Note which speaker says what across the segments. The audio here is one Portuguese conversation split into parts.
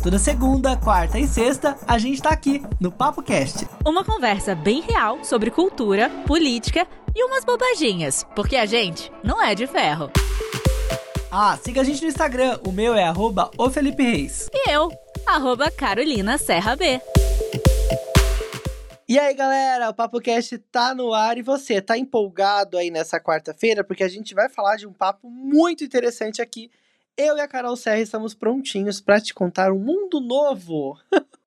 Speaker 1: Toda segunda, quarta e sexta, a gente tá aqui no Papo Cast.
Speaker 2: Uma conversa bem real sobre cultura, política e umas bobaginhas, porque a gente não é de ferro.
Speaker 1: Ah, siga a gente no Instagram, o meu é arroba o Felipe Reis.
Speaker 2: E eu, arroba Carolina Serra B.
Speaker 1: E aí, galera, o Papo Cast tá no ar e você tá empolgado aí nessa quarta-feira? Porque a gente vai falar de um papo muito interessante aqui eu e a Carol Serra estamos prontinhos para te contar um mundo novo.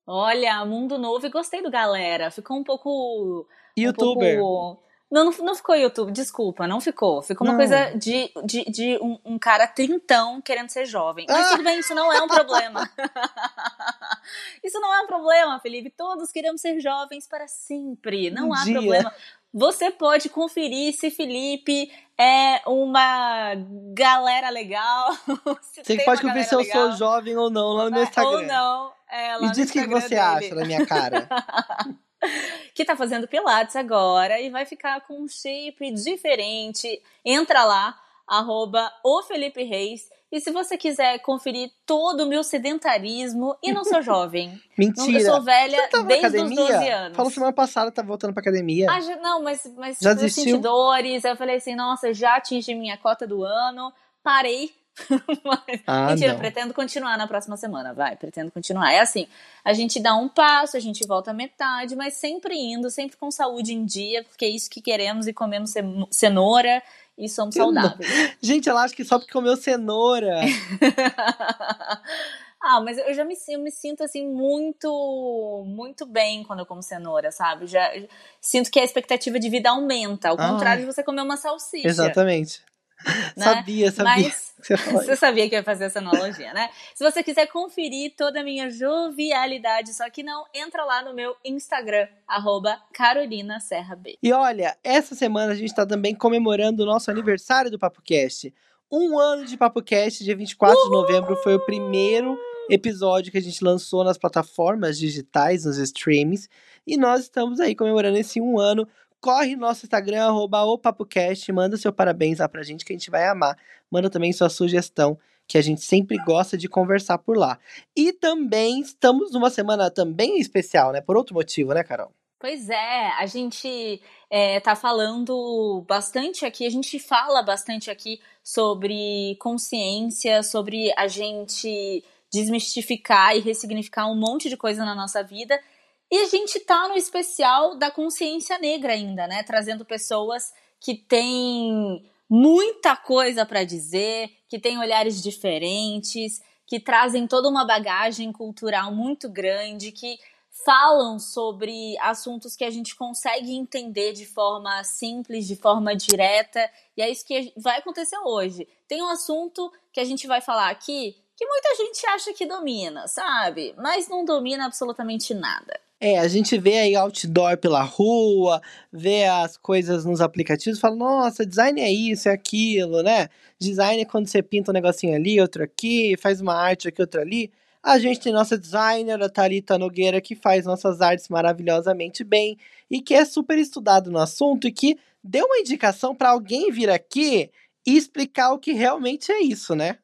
Speaker 2: Olha, mundo novo e gostei do galera. Ficou um pouco.
Speaker 1: Youtuber.
Speaker 2: Um pouco... Não, não, não, ficou YouTube, desculpa, não ficou. Ficou uma não. coisa de, de, de um, um, cara trintão querendo ser jovem. Mas ah. tudo bem, isso não é um problema. isso não é um problema, Felipe. Todos queremos ser jovens para sempre. Não um há dia. problema. Você pode conferir se Felipe é uma galera legal.
Speaker 1: você pode conferir se eu sou jovem ou não lá no meu Instagram.
Speaker 2: Ou não. É,
Speaker 1: e diz o que você dele. acha da minha cara.
Speaker 2: que tá fazendo Pilates agora e vai ficar com um shape diferente. Entra lá, arroba o Felipe Reis e se você quiser conferir todo o meu sedentarismo, e não sou jovem.
Speaker 1: Mentira.
Speaker 2: Eu sou velha desde os 12 anos.
Speaker 1: Falou semana passada, tá voltando pra academia.
Speaker 2: Ah, já, não, mas, mas já tipo, eu senti dores. Eu falei assim, nossa, já atingi minha cota do ano. Parei. mas, ah, mentira, não. pretendo continuar na próxima semana, vai, pretendo continuar. É assim, a gente dá um passo, a gente volta a metade, mas sempre indo, sempre com saúde em dia, porque é isso que queremos e comemos cenoura e somos saudáveis.
Speaker 1: Gente, ela acha que só porque comeu cenoura.
Speaker 2: ah, mas eu já me, eu me sinto assim muito muito bem quando eu como cenoura, sabe? Já sinto que a expectativa de vida aumenta, ao contrário de você comer uma salsicha.
Speaker 1: Exatamente. Né? Sabia, sabia.
Speaker 2: Mas você, sabia que ia fazer essa analogia, né? Se você quiser conferir toda a minha jovialidade, só que não, entra lá no meu Instagram, arroba Carolina Serra B.
Speaker 1: E olha, essa semana a gente está também comemorando o nosso aniversário do PapoCast. Um ano de PapoCast, dia 24 Uhul! de novembro, foi o primeiro episódio que a gente lançou nas plataformas digitais, nos streams. E nós estamos aí comemorando esse um ano corre no nosso Instagram, arroba o PapoCast, manda seu parabéns lá pra gente que a gente vai amar. Manda também sua sugestão, que a gente sempre gosta de conversar por lá. E também estamos numa semana também especial, né? Por outro motivo, né, Carol?
Speaker 2: Pois é, a gente é, tá falando bastante aqui, a gente fala bastante aqui sobre consciência, sobre a gente desmistificar e ressignificar um monte de coisa na nossa vida. E a gente tá no especial da consciência negra ainda, né? Trazendo pessoas que têm muita coisa para dizer, que têm olhares diferentes, que trazem toda uma bagagem cultural muito grande, que falam sobre assuntos que a gente consegue entender de forma simples, de forma direta, e é isso que vai acontecer hoje. Tem um assunto que a gente vai falar aqui que muita gente acha que domina, sabe? Mas não domina absolutamente nada.
Speaker 1: É, a gente vê aí outdoor pela rua, vê as coisas nos aplicativos, fala, nossa, design é isso, é aquilo, né? Design é quando você pinta um negocinho ali, outro aqui, faz uma arte aqui, outra ali. A gente tem nossa designer, a Thalita Nogueira, que faz nossas artes maravilhosamente bem e que é super estudado no assunto e que deu uma indicação para alguém vir aqui e explicar o que realmente é isso, né?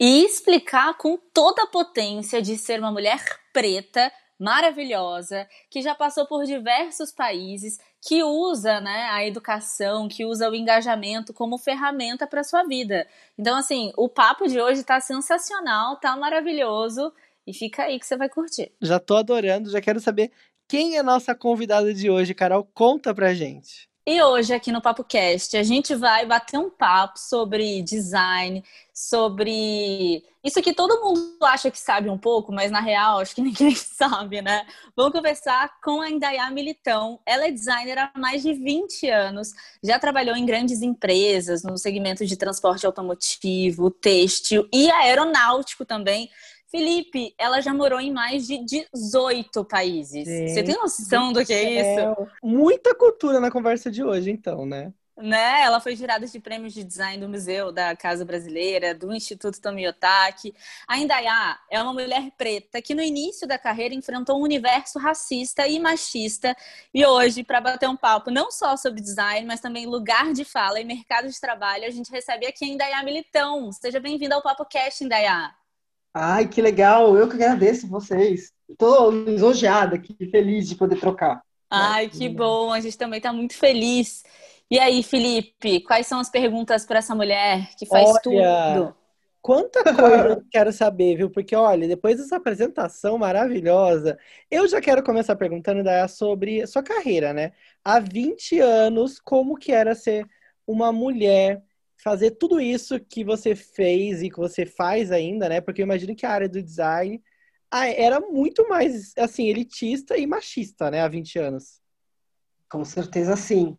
Speaker 2: e explicar com toda a potência de ser uma mulher preta maravilhosa, que já passou por diversos países, que usa né, a educação, que usa o engajamento como ferramenta para sua vida. Então, assim, o papo de hoje está sensacional, tá maravilhoso. E fica aí que você vai curtir.
Speaker 1: Já tô adorando, já quero saber quem é nossa convidada de hoje, Carol. Conta pra gente.
Speaker 2: E hoje aqui no Papo Cast a gente vai bater um papo sobre design, sobre isso que todo mundo acha que sabe um pouco, mas na real acho que ninguém sabe, né? Vamos conversar com a Indaiá Militão. Ela é designer há mais de 20 anos, já trabalhou em grandes empresas no segmento de transporte automotivo, têxtil e aeronáutico também. Felipe, ela já morou em mais de 18 países. Gente, Você tem noção do que é isso?
Speaker 1: Muita cultura na conversa de hoje, então, né?
Speaker 2: Né? Ela foi jurada de prêmios de design do Museu da Casa Brasileira, do Instituto Tomiotaki. A Indaiá é uma mulher preta que no início da carreira enfrentou um universo racista e machista. E hoje, para bater um papo não só sobre design, mas também lugar de fala e mercado de trabalho, a gente recebe aqui a Indaiá Militão. Seja bem-vinda ao Papo Cast, Indaiá.
Speaker 3: Ai, que legal! Eu que agradeço vocês. Estou lisonjeada aqui, feliz de poder trocar.
Speaker 2: Ai, que bom! A gente também está muito feliz. E aí, Felipe, quais são as perguntas para essa mulher que faz Olha, tudo?
Speaker 1: Quanta coisa eu quero saber, viu? Porque, olha, depois dessa apresentação maravilhosa, eu já quero começar perguntando da sobre sua carreira, né? Há 20 anos, como que era ser uma mulher, fazer tudo isso que você fez e que você faz ainda, né? Porque eu imagino que a área do design ah, era muito mais, assim, elitista e machista, né? Há 20 anos.
Speaker 3: Com certeza, sim.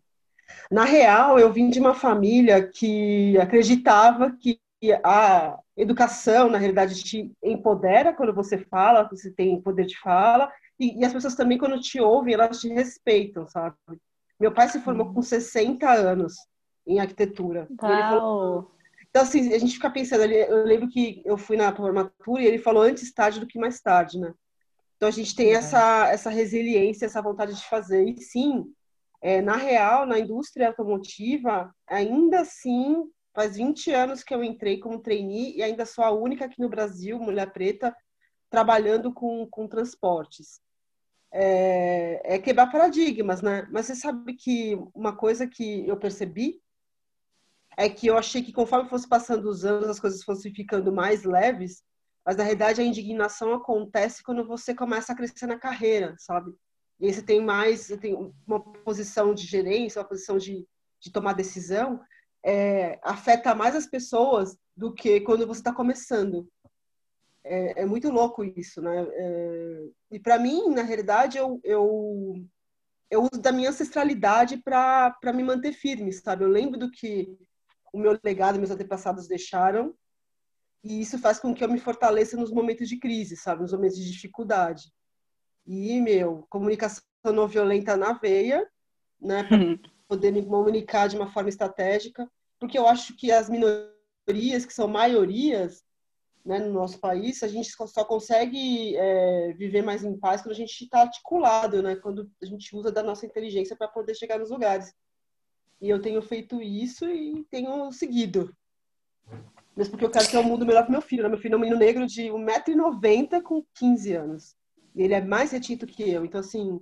Speaker 3: Na real, eu vim de uma família que acreditava que a educação, na realidade, te empodera quando você fala, você tem poder de fala, e, e, as pessoas também, quando te ouvem, elas te respeitam, sabe? Meu pai se formou com 60 anos em arquitetura.
Speaker 2: Falou...
Speaker 3: Então, assim, a gente fica pensando, eu lembro que eu fui na formatura e ele falou antes tarde do que mais tarde, né? Então, a gente tem essa, essa resiliência, essa vontade de fazer. E sim, é, na real, na indústria automotiva, ainda assim Faz 20 anos que eu entrei como trainee e ainda sou a única aqui no Brasil, mulher preta, trabalhando com, com transportes. É, é quebrar paradigmas, né? Mas você sabe que uma coisa que eu percebi é que eu achei que conforme fosse passando os anos, as coisas fossem ficando mais leves, mas na realidade a indignação acontece quando você começa a crescer na carreira, sabe? E aí você tem mais, você tem uma posição de gerência, uma posição de, de tomar decisão, é, afeta mais as pessoas do que quando você está começando. É, é, muito louco isso, né? É, e para mim, na realidade, eu, eu, eu uso da minha ancestralidade para me manter firme, sabe? Eu lembro do que o meu legado, meus antepassados deixaram, e isso faz com que eu me fortaleça nos momentos de crise, sabe? Nos momentos de dificuldade. E, meu, comunicação não violenta na veia, né? Para poder me comunicar de uma forma estratégica porque eu acho que as minorias, que são maiorias né, no nosso país, a gente só consegue é, viver mais em paz quando a gente está articulado, né, quando a gente usa da nossa inteligência para poder chegar nos lugares. E eu tenho feito isso e tenho seguido. Mesmo porque eu quero ter um mundo melhor para meu filho. Né? Meu filho é um menino negro de 1,90m com 15 anos. E ele é mais retinto que eu. Então, assim,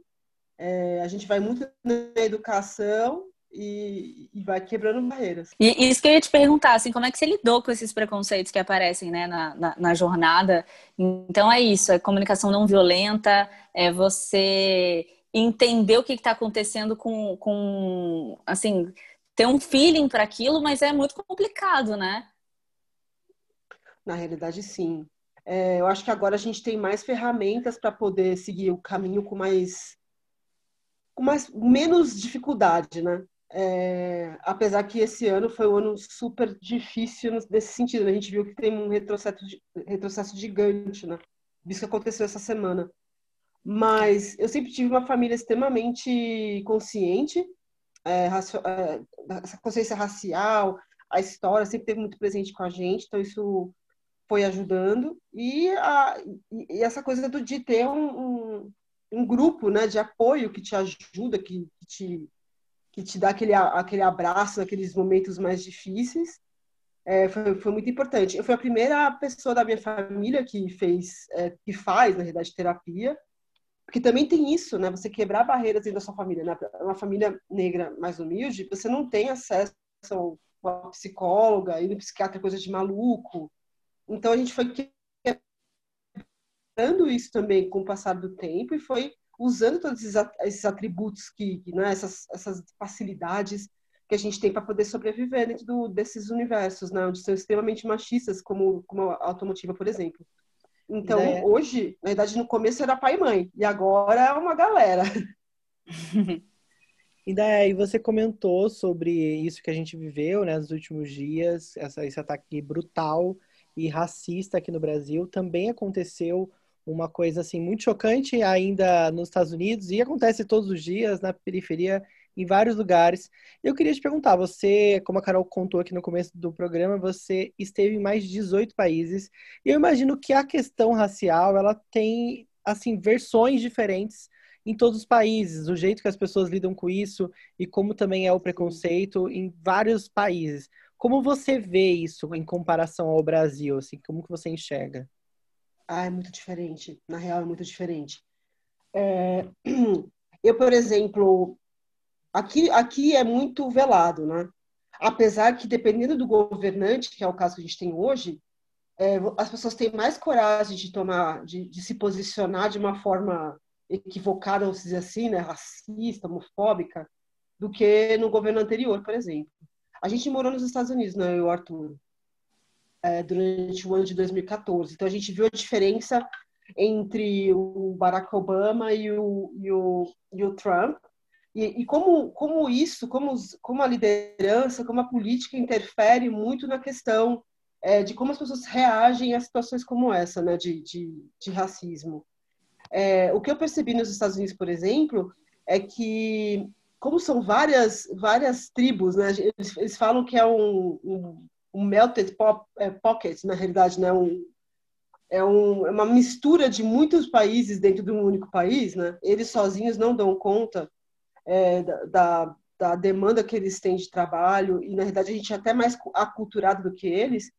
Speaker 3: é, a gente vai muito na educação e, e, vai quebrando barreiras.
Speaker 2: E isso que eu ia te perguntar, assim, como é que você lidou com esses preconceitos que aparecem né, na, na, na jornada? Então é isso, é comunicação não violenta, é você entender o que está acontecendo com, com, assim, ter um feeling para aquilo, mas é muito complicado, né?
Speaker 3: Na realidade, sim. É, eu acho que agora a gente tem mais ferramentas para poder seguir o caminho com mais com mais menos dificuldade, né? É, apesar que esse ano foi um ano super difícil nesse sentido. Né? A gente viu que tem um retrocesso, retrocesso gigante, né? Isso que aconteceu essa semana. Mas eu sempre tive uma família extremamente consciente, é, é, essa consciência racial, a história sempre teve muito presente com a gente, então isso foi ajudando. E, a, e essa coisa do, de ter um, um, um, grupo né, de apoio que te ajuda, que, que te que te dá aquele, aquele abraço naqueles momentos mais difíceis. É, foi, foi, muito importante. Eu fui a primeira pessoa da minha família que fez, é, que faz, na verdade, terapia, porque também tem isso, né? Você quebrar barreiras dentro da sua família. Né? Uma família negra mais humilde, você não tem acesso a uma psicóloga e no psiquiatra, coisa de maluco. Então a gente foi quebrando isso também com o passar do tempo e foi usando todos esses atributos que, né, essas, essas facilidades que a gente tem para poder sobreviver dentro do, desses universos, né, onde são extremamente machistas, como, como a automotiva, por exemplo. Então, é. hoje, na verdade, no começo era pai e mãe, e agora é uma galera.
Speaker 1: E daí você comentou sobre isso que a gente viveu né, nos últimos dias, essa, esse ataque brutal e racista aqui no Brasil. Também aconteceu uma coisa assim muito chocante ainda nos Estados Unidos e acontece todos os dias na periferia em vários lugares. Eu queria te perguntar, você, como a Carol contou aqui no começo do programa, você esteve em mais de 18 países. E eu imagino que a questão racial, ela tem assim versões diferentes em todos os países, o jeito que as pessoas lidam com isso e como também é o preconceito em vários países. Como você vê isso em comparação ao Brasil, assim, como que você enxerga?
Speaker 3: Ah, é muito diferente. Na real, é muito diferente. É... Eu, por exemplo, aqui, aqui é muito velado, né? Apesar que, dependendo do governante, que é o caso que a gente tem hoje, é, as pessoas têm mais coragem de tomar, de, de, se posicionar de uma forma equivocada, vamos dizer assim, né, racista, homofóbica, do que no governo anterior, por exemplo. A gente morou nos Estados Unidos, né, eu Arthur, é, durante o ano de 2014. Então a gente viu a diferença entre o Barack Obama e o, e o, e o Trump, e, e, como, como isso, como, como a liderança, como a política interfere muito na questão é, de como as pessoas reagem a situações como essa, né, de, de, de racismo. É, o que eu percebi nos Estados Unidos, por exemplo, é que, como são várias, várias tribos, né, eles, eles falam que é um, um, um melted pop, é, pocket, na realidade, né, um, é, um, é uma mistura de muitos países dentro de um único país, né? Eles sozinhos não dão conta é, da, da demanda que eles têm de trabalho e na realidade a gente é até mais aculturado do que eles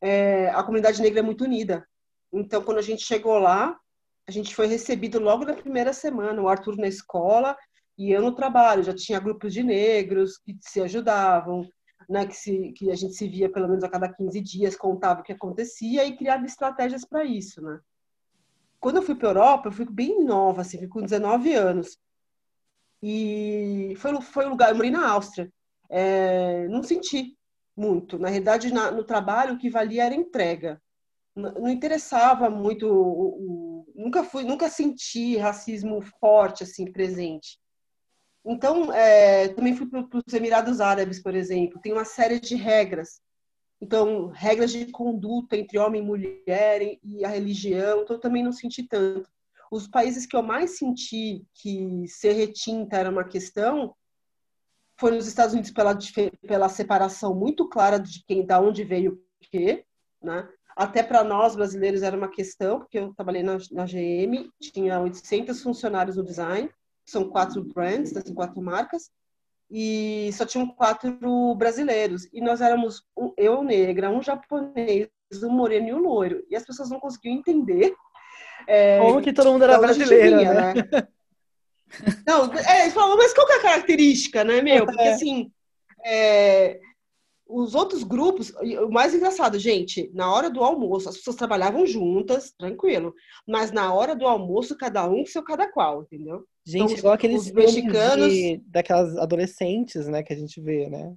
Speaker 3: é, a comunidade negra é muito unida. Então, quando a gente chegou lá, a gente foi recebido logo na primeira semana, o Arthur na escola e eu no trabalho. Já tinha grupos de negros que se ajudavam, né, que, se, que a gente se via pelo menos a cada 15 dias, contava o que acontecia e criava estratégias para isso. Né? Quando eu fui para a Europa, eu fui bem nova, assim, fui com 19 anos. E foi, foi um lugar, eu morei na Áustria. É, não senti muito. Na realidade, na, no trabalho, o que valia era entrega. Não, não interessava muito, o, o, nunca fui, nunca senti racismo forte assim presente. Então, é, também fui para os Emirados Árabes, por exemplo. Tem uma série de regras. Então, regras de conduta entre homem e mulher e a religião. Então, eu também não senti tanto. Os países que eu mais senti que ser retinta era uma questão foi nos Estados Unidos pela, pela separação muito clara de quem, da onde veio o quê, né? Até para nós brasileiros era uma questão, porque eu trabalhei na, na GM, tinha 800 funcionários no design, são quatro brands, assim, quatro marcas, e só tinham quatro brasileiros. E nós éramos um, eu negra, um japonês, um moreno e um loiro. E as pessoas não conseguiam entender.
Speaker 1: É, Como que todo mundo era brasileiro, né? né?
Speaker 3: Não, é, eles falam, mas qual que é a característica, né, meu? Porque é. assim, é, os outros grupos, o mais engraçado, gente, na hora do almoço, as pessoas trabalhavam juntas, tranquilo, mas na hora do almoço, cada um seu cada qual, entendeu?
Speaker 1: Gente, então, igual aqueles os mexicanos de, daquelas adolescentes, né, que a gente vê, né?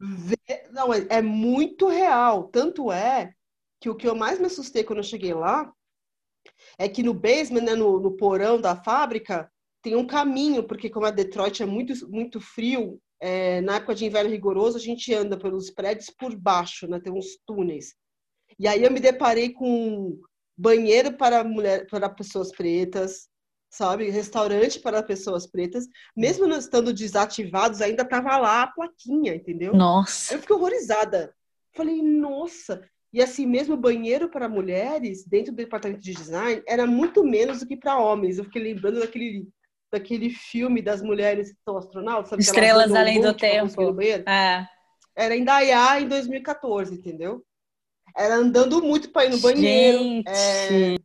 Speaker 3: Vê, não, é, é muito real. Tanto é que o que eu mais me assustei quando eu cheguei lá é que no basement, né, no, no porão da fábrica, tem um caminho, porque como a Detroit é muito, muito frio, é, na época de inverno rigoroso, a gente anda pelos prédios por baixo, né? Tem uns túneis. E aí eu me deparei com banheiro para mulher, para pessoas pretas, sabe? Restaurante para pessoas pretas. Mesmo não estando desativados, ainda tava lá a plaquinha, entendeu?
Speaker 2: Nossa.
Speaker 3: Eu fiquei horrorizada. Falei, nossa. E assim, mesmo banheiro para mulheres, dentro do departamento de design, era muito menos do que para homens. Eu fiquei lembrando daquele daquele filme das mulheres que são astronautas. Sabe,
Speaker 2: Estrelas Além do Tempo.
Speaker 3: É. Era em Dayá, em 2014, entendeu? Era andando muito para ir no banheiro. É,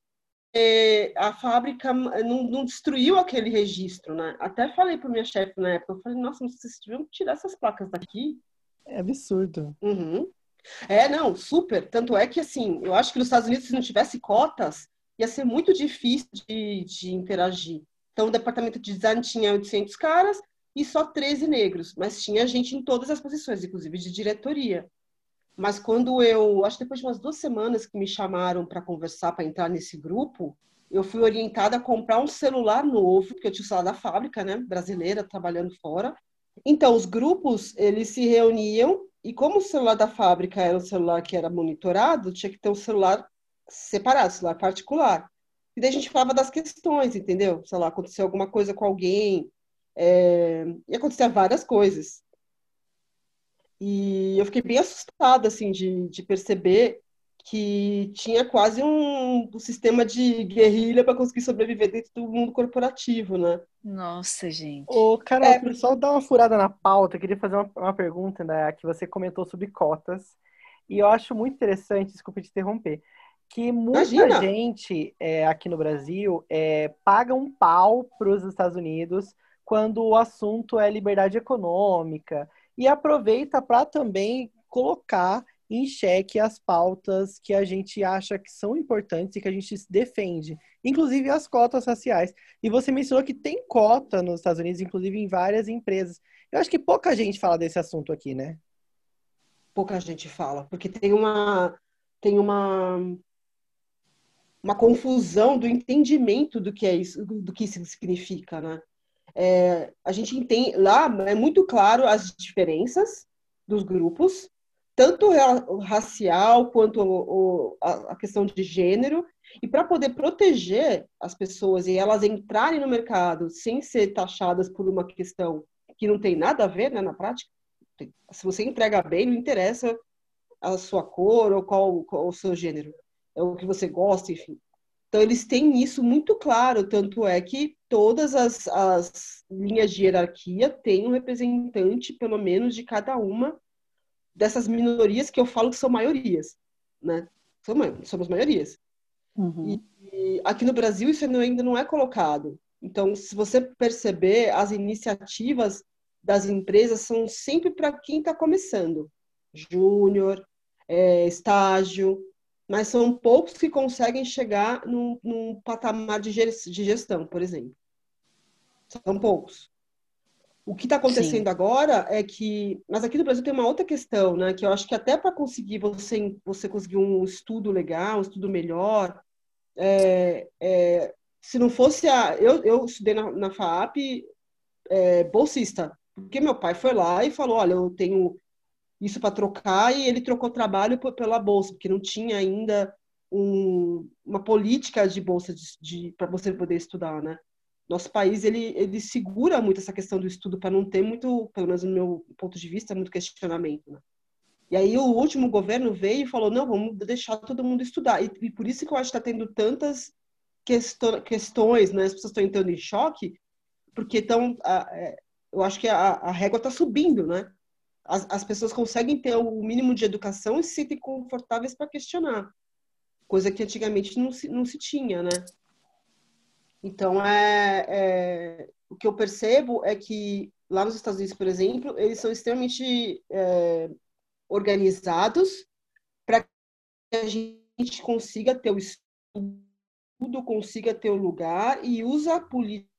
Speaker 3: é, a fábrica não, não, destruiu aquele registro, né? Até falei para minha chefe na época, eu falei, nossa, vocês deviam tirar essas placas daqui.
Speaker 1: É absurdo.
Speaker 3: Uhum. É, não, super. Tanto é que, assim, eu acho que nos Estados Unidos, se não tivesse cotas, ia ser muito difícil de, de interagir. Então, o departamento de design tinha 800 caras e só 13 negros, mas tinha gente em todas as posições, inclusive de diretoria. Mas quando eu, acho que depois de umas duas semanas que me chamaram para conversar, para entrar nesse grupo, eu fui orientada a comprar um celular novo, porque eu tinha o celular da fábrica, né, brasileira, trabalhando fora. Então, os grupos, eles se reuniam e como o celular da fábrica era um celular que era monitorado, tinha que ter um celular separado, celular particular. E daí a gente falava das questões, entendeu? Sei lá, aconteceu alguma coisa com alguém, é... e acontecia várias coisas. E eu fiquei bem assustada, assim, de, de perceber que tinha quase um, um sistema de guerrilha para conseguir sobreviver dentro do mundo corporativo, né?
Speaker 2: Nossa, gente.
Speaker 1: Ô, Carol, é... só dar uma furada na pauta, eu queria fazer uma, uma pergunta, né, que você comentou sobre cotas, e eu acho muito interessante, desculpa te interromper, que muita Imagina. gente é, aqui no Brasil é, paga um pau para os Estados Unidos quando o assunto é liberdade econômica e aproveita para também colocar em xeque as pautas que a gente acha que são importantes e que a gente defende, inclusive as cotas raciais. E você mencionou que tem cota nos Estados Unidos, inclusive em várias empresas. Eu acho que pouca gente fala desse assunto aqui, né?
Speaker 3: Pouca gente fala, porque tem uma tem uma uma confusão do entendimento do que é isso, do que isso significa, né? É, a gente entende lá é muito claro as diferenças dos grupos, tanto racial quanto a questão de gênero, e para poder proteger as pessoas e elas entrarem no mercado sem ser taxadas por uma questão que não tem nada a ver né, na prática, se você entrega bem, não interessa a sua cor ou qual, qual o seu gênero, é o que você gosta, enfim. Então, eles têm isso muito claro, tanto é que todas as, as linhas de hierarquia têm um representante, pelo menos, de cada uma dessas minorias que eu falo que são maiorias, né? Somos, maiorias. Uhum. E, e, aqui no Brasil isso ainda não é colocado. Então, se você perceber, as iniciativas das empresas são sempre para quem está começando. Júnior, é, estágio, mas são poucos que conseguem chegar num, num patamar de gestão, por exemplo. São poucos. O que está acontecendo Sim. agora é que, mas aqui no Brasil tem uma outra questão, né? Que eu acho que até para conseguir você você conseguir um estudo legal, um estudo melhor, é, é, se não fosse a, eu, eu estudei na, na FAAP é, bolsista, porque meu pai foi lá e falou, olha, eu tenho isso para trocar e ele trocou trabalho pela bolsa, porque não tinha ainda um, uma política de bolsa de, de para você poder estudar, né? Nosso país ele, ele segura muito essa questão do estudo para não ter muito, pelo menos no meu ponto de vista, muito questionamento. Né? E aí o último governo veio e falou não, vamos deixar todo mundo estudar. E, e por isso que eu acho que está tendo tantas questões, questões, né? As pessoas estão entrando em choque, porque estão, é, eu acho que a, a régua está subindo, né? as, as pessoas conseguem ter o mínimo de educação e se sentem confortáveis para questionar, coisa que antigamente não se, não se tinha, né? Então, é, é, o que eu percebo é que lá nos Estados Unidos, por exemplo, eles são extremamente é, organizados para que a gente consiga ter o estudo, consiga ter o lugar e usa a política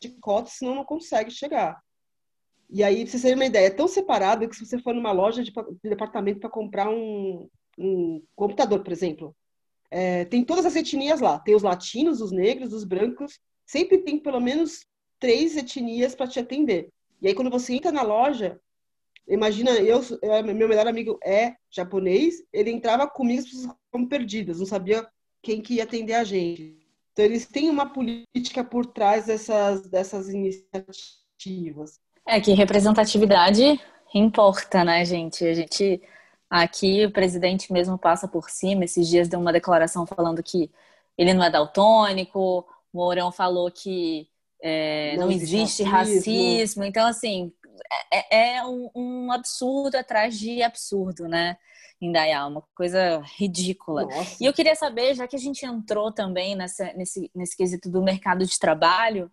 Speaker 3: de cotas, senão não consegue chegar. E aí, pra vocês terem uma ideia, é tão separado que se você for numa loja de, de departamento para comprar um, um, computador, por exemplo, é, tem todas as etnias lá. Tem os latinos, os negros, os brancos. Sempre tem pelo menos três etnias para te atender. E aí, quando você entra na loja, imagina, eu, meu melhor amigo é japonês, ele entrava comigo, as pessoas estavam perdidas, não sabia quem que ia atender a gente. Então, eles têm uma política por trás dessas, dessas iniciativas.
Speaker 2: É que representatividade importa, né, gente? A gente aqui o presidente mesmo passa por cima. Esses dias deu uma declaração falando que ele não é daltônico. O Mourão falou que é, não, não, existe racismo. racismo. Então, assim, é, é um, um, absurdo atrás de absurdo, né? Dayal, uma coisa ridícula. Nossa. E eu queria saber, já que a gente entrou também nessa, nesse, nesse quesito do mercado de trabalho,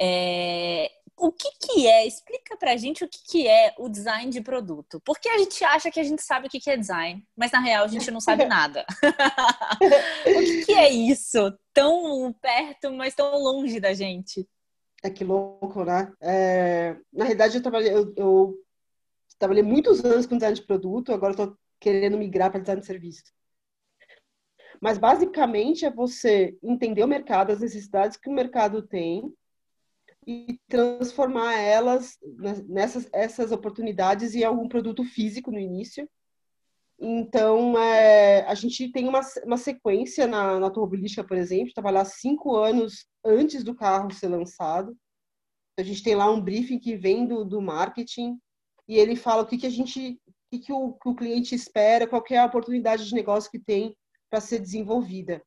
Speaker 2: é, o que, que é? Explica pra gente o que, que é o design de produto. Porque a gente acha que a gente sabe o que, que é design, mas na real a gente não sabe nada. o que, que é isso? Tão perto, mas tão longe da gente.
Speaker 3: É que louco, né? É... Na realidade, eu trabalhei, eu, eu trabalhei muitos anos com design de produto, agora estou querendo migrar para design de serviço. Mas basicamente é você entender o mercado, as necessidades que o mercado tem e transformar elas nessas essas oportunidades em algum produto físico no início. Então, é, a gente tem uma, uma sequência na, na automobilística, por exemplo, trabalhar cinco anos antes do carro ser lançado. A gente tem lá um briefing que vem do, do marketing e ele fala o que, que a gente, o que, que o, que o cliente espera, qual é a oportunidade de negócio que tem para ser desenvolvida.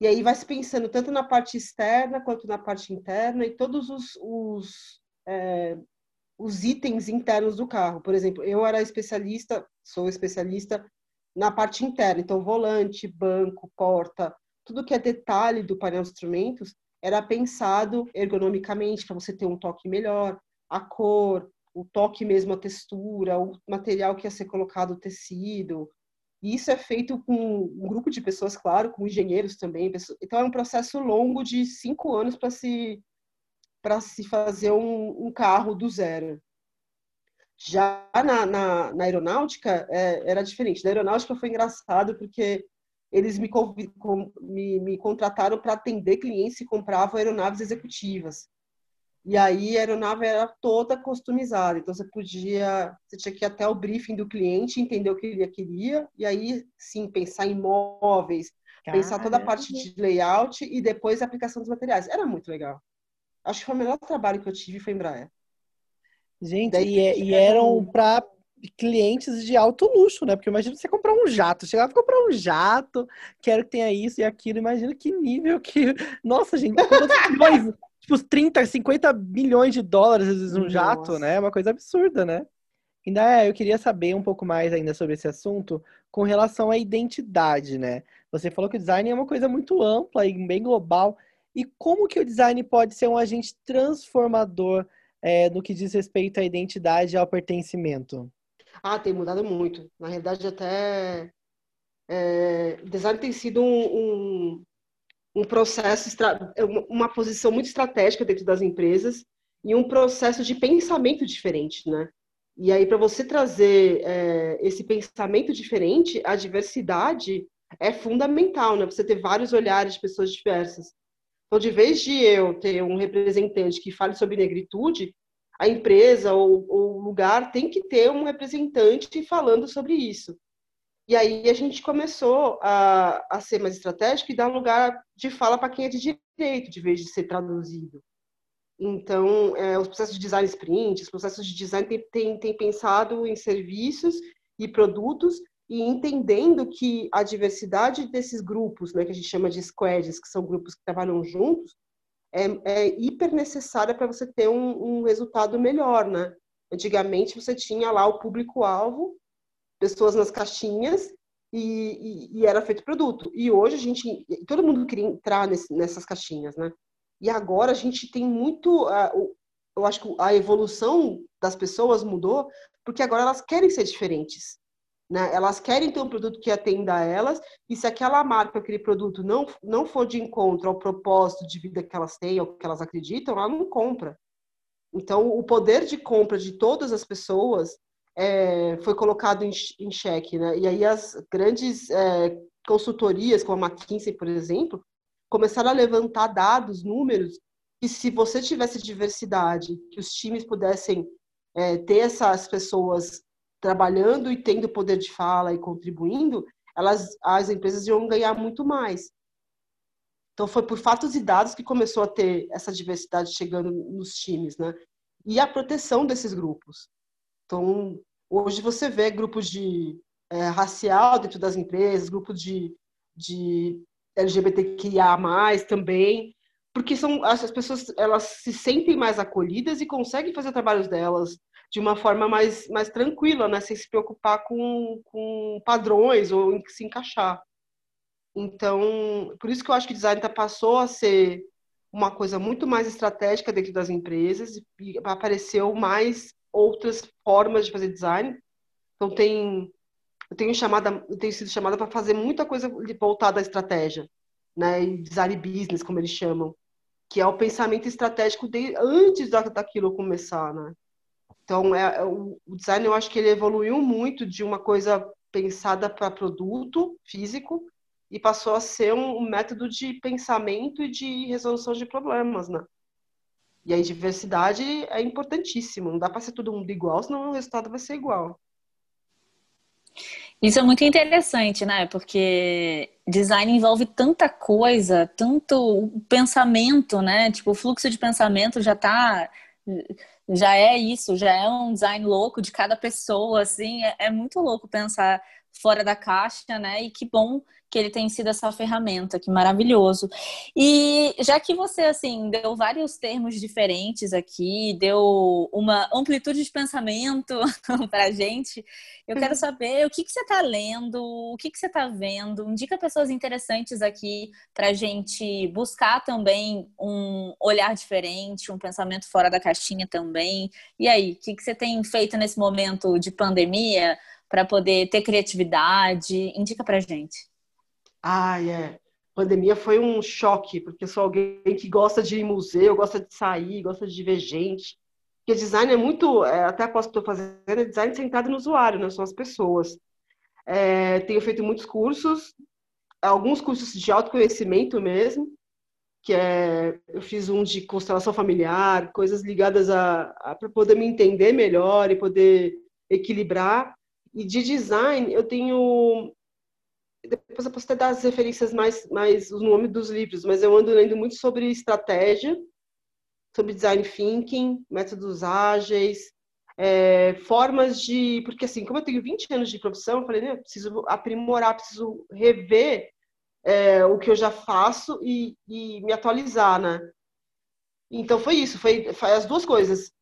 Speaker 3: E aí vai se pensando tanto na parte externa quanto na parte interna e todos os, os, é, os itens internos do carro. Por exemplo, eu era especialista, sou especialista na parte interna. Então, volante, banco, porta, tudo que é detalhe do painel de instrumentos era pensado ergonomicamente para você ter um toque melhor, a cor, o toque mesmo, a textura, o material que ia ser colocado, o tecido. E isso é feito com um grupo de pessoas, claro, com engenheiros também. Então é um processo longo de cinco anos para se para se fazer um, um, carro do zero. Já na, na, na aeronáutica é, era diferente. Na aeronáutica foi engraçado porque eles me, me, me contrataram para atender clientes que compravam aeronaves executivas. E aí a aeronave era toda customizada. Então você podia, você tinha que ir até o briefing do cliente, entender o que ele queria, e aí sim pensar em móveis, Caramba. pensar toda a parte de layout e depois a aplicação dos materiais. Era muito legal. Acho que foi o melhor trabalho que eu tive foi em Embraer.
Speaker 1: Gente, Daí, e, é, e eram para clientes de alto luxo, né? Porque imagina você comprar um jato, chegava a comprar um jato, quero que tenha isso e aquilo, imagina que nível que. Nossa, gente, milhões, tipo 30, 50 milhões de dólares, às vezes, um Nossa. jato, né? É uma coisa absurda, né? Ainda é, eu queria saber um pouco mais ainda sobre esse assunto com relação à identidade, né? Você falou que o design é uma coisa muito ampla e bem global. E como que o design pode ser um agente transformador é, no que diz respeito à identidade e ao pertencimento?
Speaker 3: Ah, tem mudado muito. Na realidade, até é, design tem sido um, um, um processo, uma posição muito estratégica dentro das empresas e um processo de pensamento diferente, né? E aí, para você trazer é, esse pensamento diferente, a diversidade é fundamental, né? Você ter vários olhares de pessoas diversas. Então, de vez de eu ter um representante que fale sobre negritude, a empresa ou o lugar tem que ter um representante falando sobre isso. E aí a gente começou a, a ser mais estratégico e dar lugar de fala para quem é de direito, de vez de ser traduzido. Então, é, os processos de design sprint, os processos de design têm tem, tem pensado em serviços e produtos e entendendo que a diversidade desses grupos, né, que a gente chama de squads, que são grupos que trabalham juntos, é, é hiper necessária para você ter um, um, resultado melhor, né? Antigamente você tinha lá o público-alvo, pessoas nas caixinhas, e, e, e, era feito produto. E hoje a gente, todo mundo queria entrar nesse, nessas caixinhas, né? E agora a gente tem muito, uh, eu acho que a evolução das pessoas mudou, porque agora elas querem ser diferentes. Né? Elas querem ter um produto que atenda a elas, e se aquela marca, aquele produto não, não for de encontro ao propósito de vida que elas têm ou que elas acreditam, ela não compra. Então, o poder de compra de todas as pessoas é, foi colocado em, em xeque. Né? E aí, as grandes é, consultorias, como a McKinsey, por exemplo, começaram a levantar dados, números, que se você tivesse diversidade, que os times pudessem é, ter essas pessoas trabalhando e tendo poder de fala e contribuindo, elas, as empresas iam ganhar muito mais. Então foi por fatos e dados que começou a ter essa diversidade chegando nos times, né? E a proteção desses grupos. Então hoje você vê grupos de é, racial dentro das empresas, grupos de, de LGBTQIA+, também, porque são as pessoas elas se sentem mais acolhidas e conseguem fazer trabalhos delas de uma forma mais, mais tranquila, né? Sem se preocupar com, com padrões ou em se encaixar. Então, por isso que eu acho que o design tá, passou a ser uma coisa muito mais estratégica dentro das empresas e apareceu mais outras formas de fazer design. Então tem eu tenho chamada, eu tenho sido chamada para fazer muita coisa voltada à estratégia, né? E design business, como eles chamam, que é o pensamento estratégico de, antes daquilo começar, né? Então, é, é, o, o design eu acho que ele evoluiu muito de uma coisa pensada para produto físico e passou a ser um, um, método de pensamento e de resolução de problemas, né? E aí diversidade é importantíssimo, não dá para ser todo mundo igual, senão o resultado vai ser igual.
Speaker 2: Isso é muito interessante, né? Porque design envolve tanta coisa, tanto pensamento, né? Tipo, o fluxo de pensamento já está já é isso, já é um design louco de cada pessoa, assim, é, é, muito louco pensar fora da caixa, né? E que bom que ele tem sido essa ferramenta, que maravilhoso. E já que você, assim, deu vários termos diferentes aqui, deu uma amplitude de pensamento pra gente, eu quero uhum. saber o que, que você está lendo, o que, que você está vendo, indica pessoas interessantes aqui pra gente buscar também um olhar diferente, um pensamento fora da caixinha também. E aí, o que, que você tem feito nesse momento de pandemia para poder ter criatividade? Indica pra gente.
Speaker 3: Ah, é. Pandemia foi um choque, porque eu sou alguém que gosta de ir em museu, gosta de sair, gosta de ver gente. Porque design é muito, é, até a posso que estou fazendo, é design centrado no usuário, né? São as pessoas. É, tenho feito muitos cursos, alguns cursos de autoconhecimento mesmo, que é, eu fiz um de constelação familiar, coisas ligadas a, a para poder me entender melhor e poder equilibrar. E de design, eu tenho depois eu posso até dar as referências mais, mais os nomes dos livros, mas eu ando lendo muito sobre estratégia, sobre design thinking, métodos ágeis, é, formas de. Porque, assim, como eu tenho 20 anos de profissão, eu falei, né, eu preciso aprimorar, preciso rever é, o que eu já faço e, e, me atualizar, né? Então, foi isso, foi, foi as duas coisas.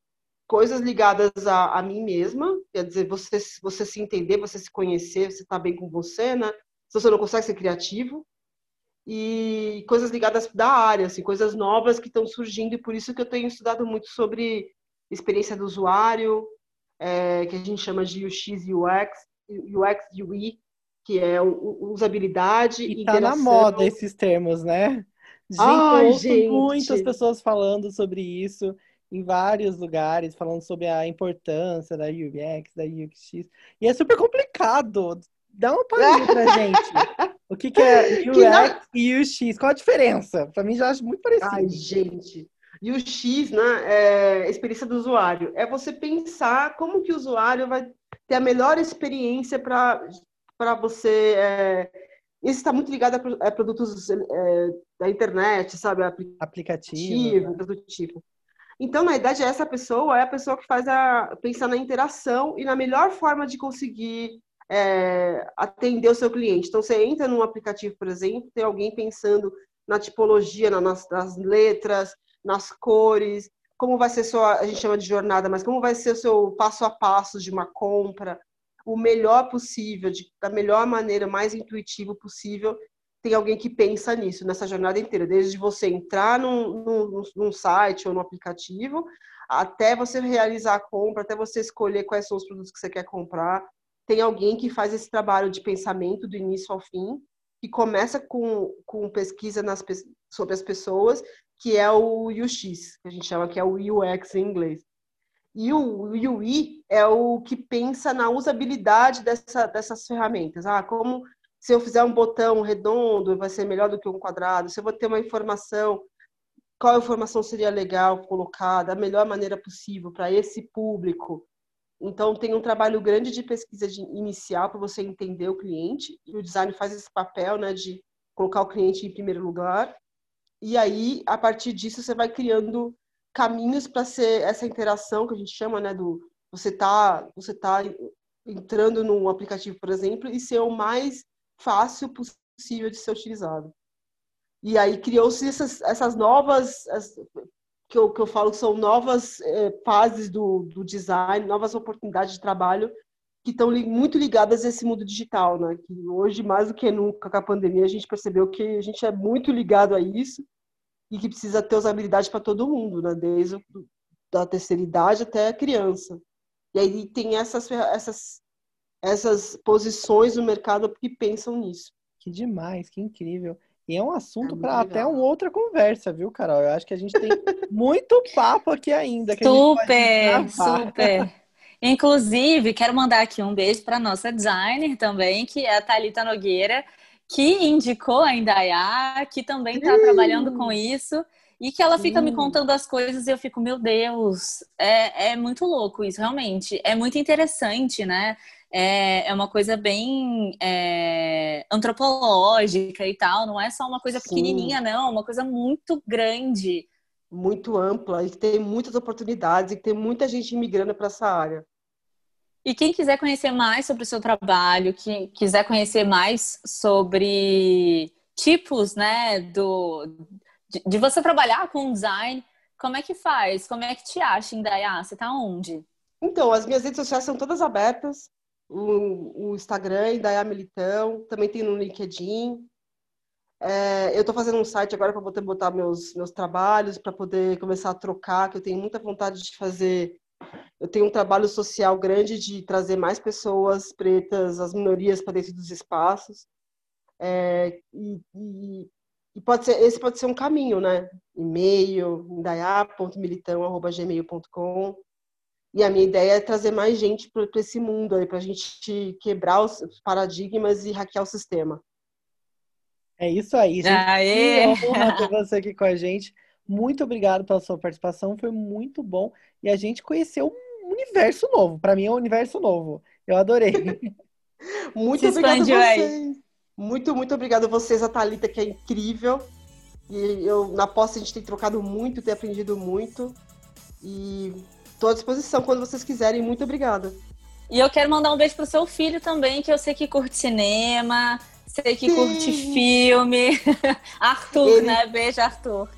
Speaker 3: Coisas ligadas a, a mim mesma, quer dizer, você, você se entender, você se conhecer, você estar tá bem com você, né? Se você não consegue ser criativo, e coisas ligadas da área, assim, coisas novas que estão surgindo, e por isso que eu tenho estudado muito sobre experiência do usuário, é, que a gente chama de UX e UX, UX UI, que é usabilidade
Speaker 1: e tá na moda esses termos, né? Gente, Ai, eu ouço gente. muitas pessoas falando sobre isso em vários lugares, falando sobre a importância da UX, da UX. E é super complicado. Dá uma palhinha pra gente. O que, que é UX não... e UX? Qual a diferença? Pra mim já acho muito parecido.
Speaker 3: Ai, gente. UX, né, é experiência do usuário. É você pensar como que o usuário vai ter a melhor experiência para você. É... Isso está muito ligado a, produtos é, da internet, sabe?
Speaker 1: Aplicativo.
Speaker 3: Né? do tipo. Então, na verdade, essa pessoa é a pessoa que faz a pensar na interação e na melhor forma de conseguir é, atender o seu cliente. Então, você entra num aplicativo, por exemplo, tem alguém pensando na tipologia, nas, nas letras, nas cores, como vai ser sua, a gente chama de jornada, mas como vai ser o seu passo a passo de uma compra, o melhor possível, de, da melhor maneira, mais intuitivo possível. Tem alguém que pensa nisso, nessa jornada inteira, desde você entrar num, num, num site ou no aplicativo, até você realizar a compra, até você escolher quais são os produtos que você quer comprar, tem alguém que faz esse trabalho de pensamento do início ao fim, que começa com, com pesquisa nas, sobre as pessoas, que é o UX, que a gente chama que é o UX em inglês. E o UI é o que pensa na usabilidade dessa, dessas ferramentas. Ah, como se eu fizer um botão redondo, vai ser melhor do que um quadrado. Se eu vou ter uma informação, qual informação seria legal colocar da melhor maneira possível para esse público? Então, tem um trabalho grande de pesquisa de inicial para você entender o cliente, e o design faz esse papel né, de colocar o cliente em primeiro lugar. E aí, a partir disso, você vai criando caminhos para ser essa interação que a gente chama né, do você tá, você tá entrando num aplicativo, por exemplo, e ser o mais fácil possível de ser utilizado. E aí criou-se essas, essas novas, que eu, que eu falo que são novas é, fases do, do design, novas oportunidades de trabalho que estão li, muito ligadas a esse mundo digital, né? Que hoje, mais do que nunca com a pandemia, a gente percebeu que a gente é muito ligado a isso e que precisa ter usabilidade para todo mundo, né? Desde da terceira idade até a criança. E aí tem essas, essas, essas posições no mercado que pensam nisso.
Speaker 1: Que demais, que incrível. E é um assunto é para até uma outra conversa, viu, Carol? Eu acho que a gente tem muito papo aqui ainda.
Speaker 2: super, super. Inclusive, quero mandar aqui um beijo para nossa designer também, que é a Thalita Nogueira, que indicou a Indaiá, que também está trabalhando com isso. E que ela fica me contando as coisas e eu fico, meu Deus, é, é muito louco isso, realmente. É muito interessante, né? É, é uma coisa bem é, antropológica e tal, não é só uma coisa pequenininha, Sim. não, é uma coisa muito grande.
Speaker 3: Muito ampla e que tem muitas oportunidades e que tem muita gente migrando para essa área.
Speaker 2: E quem quiser conhecer mais sobre o seu trabalho, que quiser conhecer mais sobre tipos, né, do, de, de você trabalhar com design, como é que faz? Como é que te acha, Indaiá? Você tá onde?
Speaker 3: Então, as minhas redes sociais são todas abertas. O, o Instagram, Indaiá Militão, também tem no LinkedIn. É, eu estou fazendo um site agora para poder botar meus, meus trabalhos, para poder começar a trocar, que eu tenho muita vontade de fazer. Eu tenho um trabalho social grande de trazer mais pessoas pretas, as minorias para dentro dos espaços. É, e, e, e, pode ser, esse pode ser um caminho, né? E-mail, indaiá.militão.gmail.com. E a minha ideia é trazer mais gente para esse mundo aí, para a gente quebrar os paradigmas e hackear o sistema.
Speaker 1: É isso aí, gente.
Speaker 2: Aê!
Speaker 1: Que honra ter você aqui com a gente. Muito obrigado pela sua participação, foi muito bom. E a gente conheceu um universo novo. Para mim é um universo novo. Eu adorei.
Speaker 3: muito obrigado a vocês. Aí. Muito, muito obrigado a vocês, a Thalita, que é incrível. E eu, na posse, a gente tem trocado muito, tem aprendido muito. E estou à disposição quando vocês quiserem. Muito obrigada.
Speaker 2: E eu quero mandar um beijo pro seu filho também, que eu sei que curte cinema, sei que Sim. curte filme. Arthur, ele... né? Beijo, Arthur.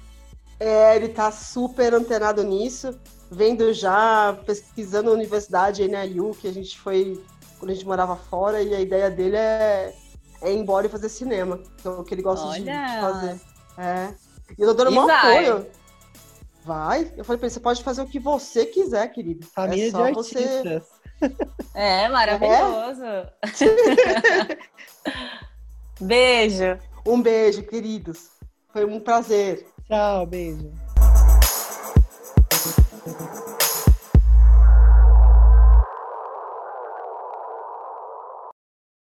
Speaker 3: É, ele tá super antenado nisso, vendo já, pesquisando a universidade aí na IU, que a gente foi quando a gente morava fora, e a ideia dele é, é ir embora e fazer cinema, que é o que ele gosta de, de, fazer. É. E eu tô dando um apoio. Vai. Eu falei pra ele, você pode fazer o que você quiser, querido.
Speaker 1: Família é só de artistas. Você...
Speaker 2: É, maravilhoso. É? Beijo.
Speaker 3: Um beijo, queridos. Foi um prazer.
Speaker 1: Tchau, beijo.